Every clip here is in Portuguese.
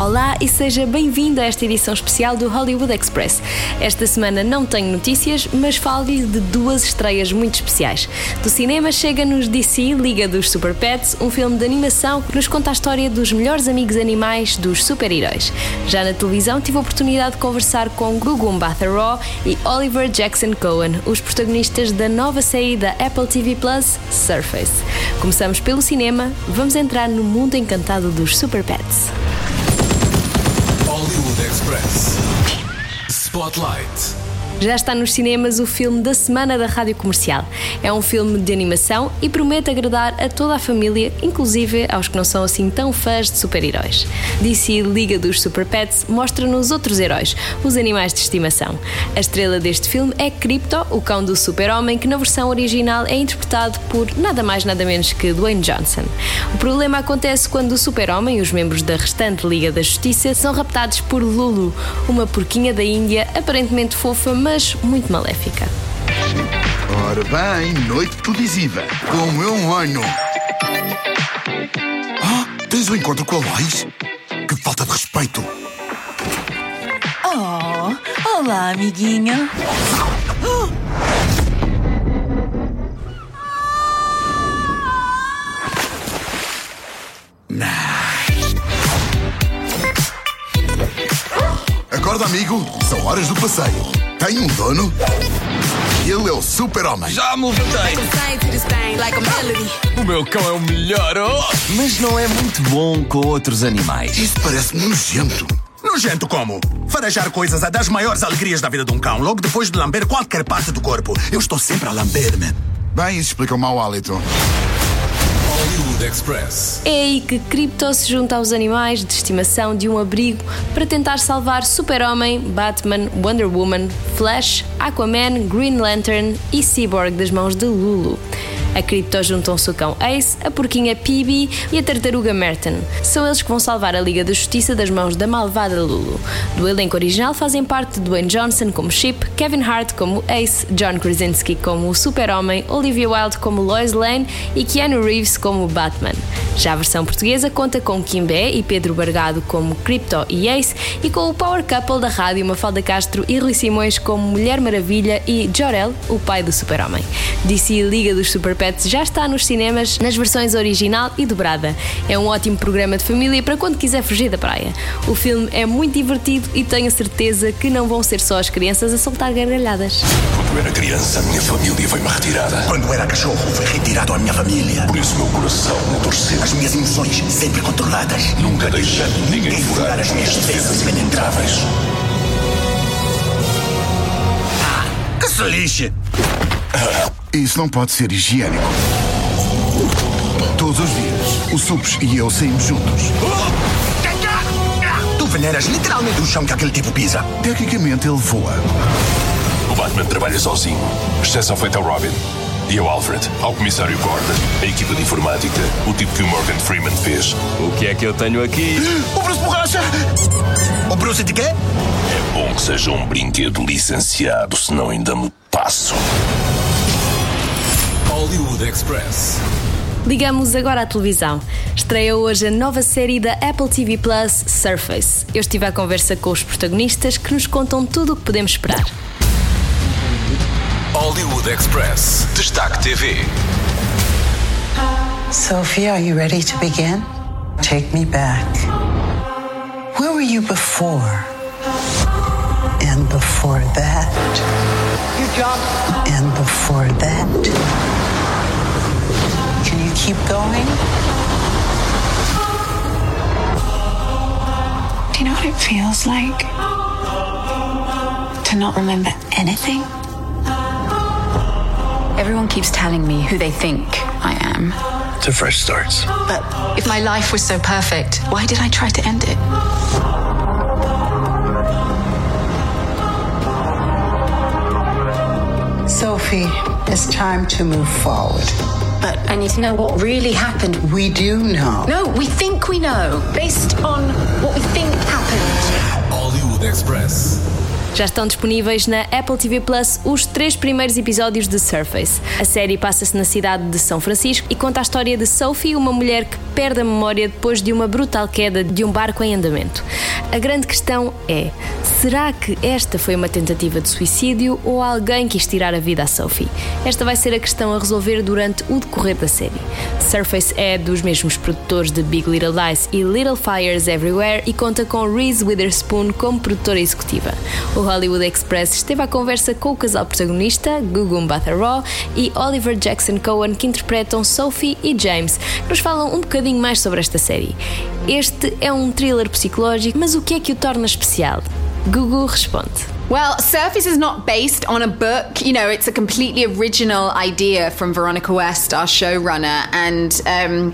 Olá e seja bem-vindo a esta edição especial do Hollywood Express. Esta semana não tenho notícias, mas falo-lhe de duas estreias muito especiais. Do cinema chega-nos DC Liga dos Super Pets, um filme de animação que nos conta a história dos melhores amigos animais dos super-heróis. Já na televisão tive a oportunidade de conversar com Gugum Batharó e Oliver Jackson Cohen, os protagonistas da nova série da Apple TV Plus, Surface. Começamos pelo cinema, vamos entrar no mundo encantado dos Super Pets. Express. Spotlight. Já está nos cinemas o filme da semana da Rádio Comercial. É um filme de animação e promete agradar a toda a família, inclusive aos que não são assim tão fãs de super-heróis. DC Liga dos Super Pets mostra-nos outros heróis, os animais de estimação. A estrela deste filme é Krypto, o cão do super-homem, que na versão original é interpretado por nada mais nada menos que Dwayne Johnson. O problema acontece quando o super-homem e os membros da restante Liga da Justiça são raptados por Lulu, uma porquinha da Índia aparentemente fofa, mas muito maléfica. Ora bem, noite televisiva, com o meu ano. Ah, tens o um encontro com a Lois? Que falta de respeito. Oh, olá, amiguinha. Acorda, amigo. São horas do passeio. Tem um dono? Ele é o super-homem. Já me levantei. O meu cão é o melhor, oh! Mas não é muito bom com outros animais. Isso parece nojento. Nojento como? Farejar coisas é das maiores alegrias da vida de um cão, logo depois de lamber qualquer parte do corpo. Eu estou sempre a lamber-me. Bem, isso explica o mau hálito. É aí que Krypto se junta aos animais de estimação de um abrigo para tentar salvar Super-Homem, Batman, Wonder Woman, Flash, Aquaman, Green Lantern e Cyborg das mãos de Lulu. A Krypto juntam-se o cão Ace, a porquinha Peebee e a tartaruga Merton. São eles que vão salvar a Liga da Justiça das mãos da malvada Lulu. Do elenco original fazem parte Dwayne Johnson como Chip, Kevin Hart como Ace, John Krasinski como o Super-Homem, Olivia Wilde como Lois Lane e Keanu Reeves como Batman. Já a versão portuguesa conta com Kim Bé e Pedro Bargado como Krypto e Ace e com o power couple da rádio Mafalda Castro e Rui Simões como Mulher Maravilha e Jor-El, o pai do Super-Homem. DC Liga dos Super Pets já está nos cinemas nas versões original e dobrada. É um ótimo programa de família para quando quiser fugir da praia. O filme é muito divertido e tenho certeza que não vão ser só as crianças a soltar gargalhadas. Quando era criança, a minha família foi-me retirada. Quando era cachorro, foi retirado a minha família. Por isso meu coração me torceu. As minhas emoções sempre controladas. Nunca deixando ninguém furar as minhas defesas impenetráveis. Que se lixe! Isso não pode ser higiênico. Todos os dias, o Supes e eu saímos juntos. Tu veneras literalmente o chão que aquele tipo pisa. Tecnicamente, ele voa. O Batman trabalha sozinho, exceção feita ao Robin. E ao Alfred, ao comissário Gordon, a equipa de informática, o tipo que o Morgan Freeman fez. O que é que eu tenho aqui? O Bruce Borracha! O Bruce de quê? É bom que seja um brinquedo licenciado, senão ainda me passo. Hollywood Express. Ligamos agora à televisão. Estreia hoje a nova série da Apple TV Plus, Surface. Eu estive à conversa com os protagonistas que nos contam tudo o que podemos esperar. Hollywood Express. Destaque TV. Sophie, are you ready to begin? Take me back. Where were you before? And before that? You jumped. And before that? Can you keep going? Do you know what it feels like? To not remember anything? Everyone keeps telling me who they think I am. To fresh starts. But if my life was so perfect, why did I try to end it? Sophie, it's time to move forward. But I need to know what really happened. We do know. No, we think we know, based on what we think happened. Hollywood Express. Já estão disponíveis na Apple TV Plus os três primeiros episódios de Surface. A série passa-se na cidade de São Francisco e conta a história de Sophie, uma mulher que perde a memória depois de uma brutal queda de um barco em andamento. A grande questão é: será que esta foi uma tentativa de suicídio ou alguém quis tirar a vida a Sophie? Esta vai ser a questão a resolver durante o decorrer da série. Surface é dos mesmos produtores de Big Little Lies e Little Fires Everywhere e conta com Reese Witherspoon como produtora executiva. O Hollywood Express esteve à conversa com o casal protagonista, Gugu Mbatha-Raw e Oliver Jackson Cohen, que interpretam Sophie e James, que nos falam um bocadinho mais sobre esta série. Este é um thriller psicológico, mas o que é que o torna especial? Gugu responde. Well, Surface is not based on a book. You know, it's a completely original idea from Veronica West, our showrunner. And um,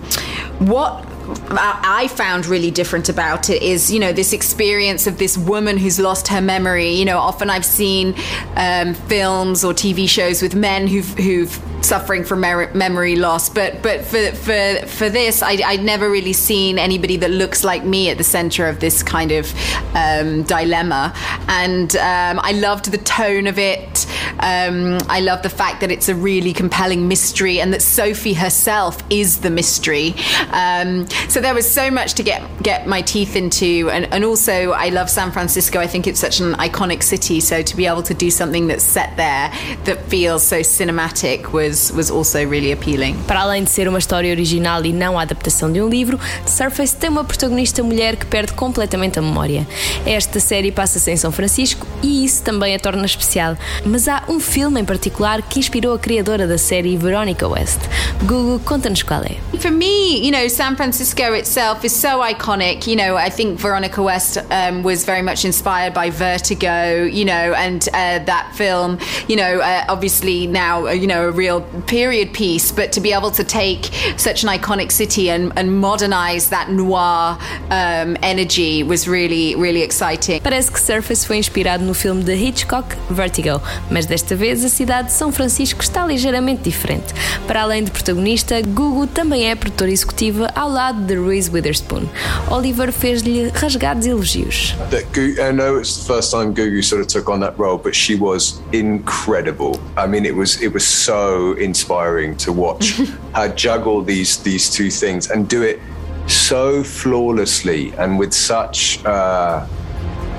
what I found really different about it is, you know, this experience of this woman who's lost her memory. You know, often I've seen um, films or TV shows with men who've, who've suffering from memory loss, but but for for for this, I, would never really seen anybody that looks like me at the center of this kind of um, dilemma, and um, I loved the tone of it. Um, I love the fact that it's a really compelling mystery, and that Sophie herself is the mystery. Um, so there was so much to get get my teeth into, and, and also I love San Francisco. I think it's such an iconic city. So to be able to do something that's set there that feels so cinematic was was also really appealing. Para além de ser uma história original e não a adaptação de um livro, Surface tem uma protagonista mulher que perde completamente a memória. Esta série passa-se em São Francisco e isso também a torna especial. Mas há um filme em particular que inspirou a criadora da série, Veronica West. Google, conta-nos qual é. For me, you know, San Francisco itself is so iconic. You know, I think Veronica West um, was very much inspired by Vertigo, you know, and uh, that film, you know, uh, obviously now, uh, you know, a real period piece, but to be able to take such an iconic city and, and modernize that noir um, energy was really, really exciting. Parece que Surface foi inspirado no filme de Hitchcock, Vertigo, mas desta vez a cidade de São Francisco está ligeiramente diferente. Para além de protagonista, Gugu também é produtora executiva ao lado de Reese Witherspoon. Oliver fez-lhe rasgados elogios. I know it's the first time Gugu sort of took on that role, but she was incredible. I mean, it was it was so inspiring to watch her juggle these these two things and do it so flawlessly and with such uh,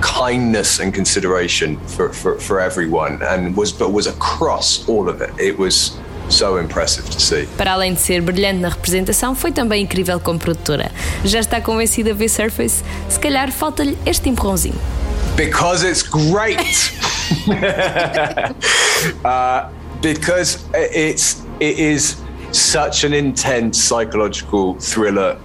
kindness and consideration for, for, for everyone and was but was across all of it. It was so impressive to see. Para além de ser brilhante na representação, foi também incrível como produtora. Já está convencida a ver Surface? Se calhar falta-lhe este empurrãozinho. Because it's great. uh, because it's it is such an intense psychological thriller.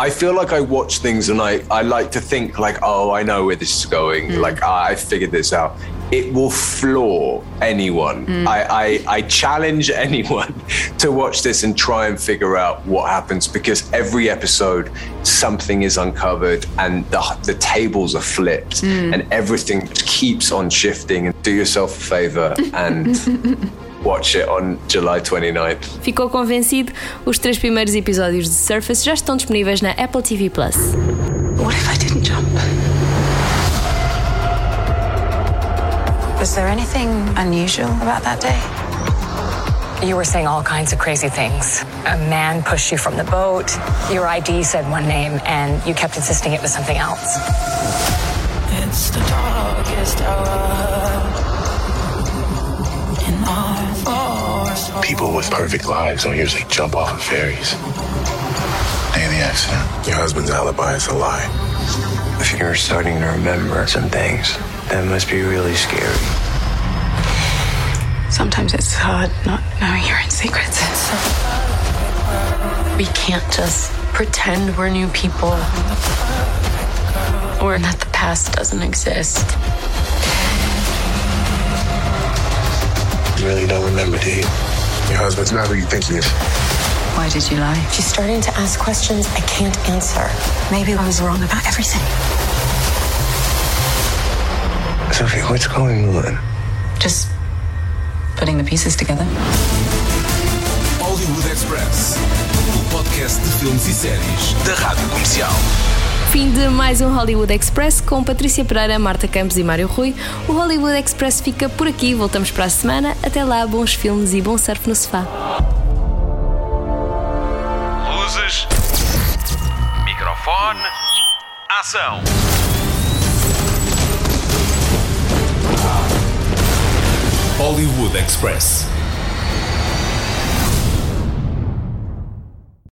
I feel like I watch things and I, I like to think like, oh, I know where this is going. Hmm. Like I figured this out. It will floor anyone. Mm. I, I, I challenge anyone to watch this and try and figure out what happens because every episode something is uncovered and the, the tables are flipped Mm. and everything keeps on shifting. And do yourself a favor and watch it on July 29th. Ficou convencido? Os três primeiros episódios de Surface já estão disponíveis na Apple TV Plus. What if I didn't jump? Was there anything unusual about that day? You were saying all kinds of crazy things. A man pushed you from the boat. Your ID said one name, and you kept insisting it was something else. It's the darkest hour People with perfect lives don't usually jump off of ferries. Day of the accident. Your husband's alibi is a lie. If you're starting to remember some things, that must be really scary. Sometimes it's hard not knowing your own secrets. We can't just pretend we're new people or that the past doesn't exist. You really don't remember, do you? Your husband's not who you think he is. Why did you lie? She's starting to ask questions I can't answer. Maybe I was wrong about everything. Sophie, what's going on? Just putting the pieces together. Hollywood Express, o podcast de filmes e séries da Rádio Comercial. Fim de mais um Hollywood Express com Patrícia Pereira, Marta Campos e Mário Rui. O Hollywood Express fica por aqui. Voltamos para a semana. Até lá, bons filmes e bom surf no sofá. Luzes. Microfone. Ação. Hollywood Express.